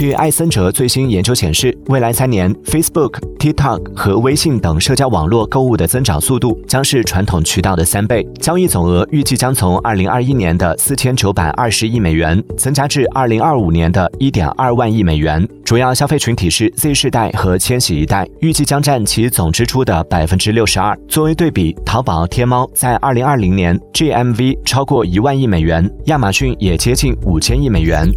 据艾森哲最新研究显示未来三年 facebook tiktok 和微信等社交网络购物的增长速度将是传统渠道的三倍。交易总额预计将从二零二一年的四千九百二十亿美元增加至二零二五年的一点二万亿美元。主要消费群体是 z 世代和千禧一代预计将占其总支出的百分之六十二。作为对比淘宝天猫在二零二零年 gmv 超过一万亿美元亚马逊也接近五千亿美元。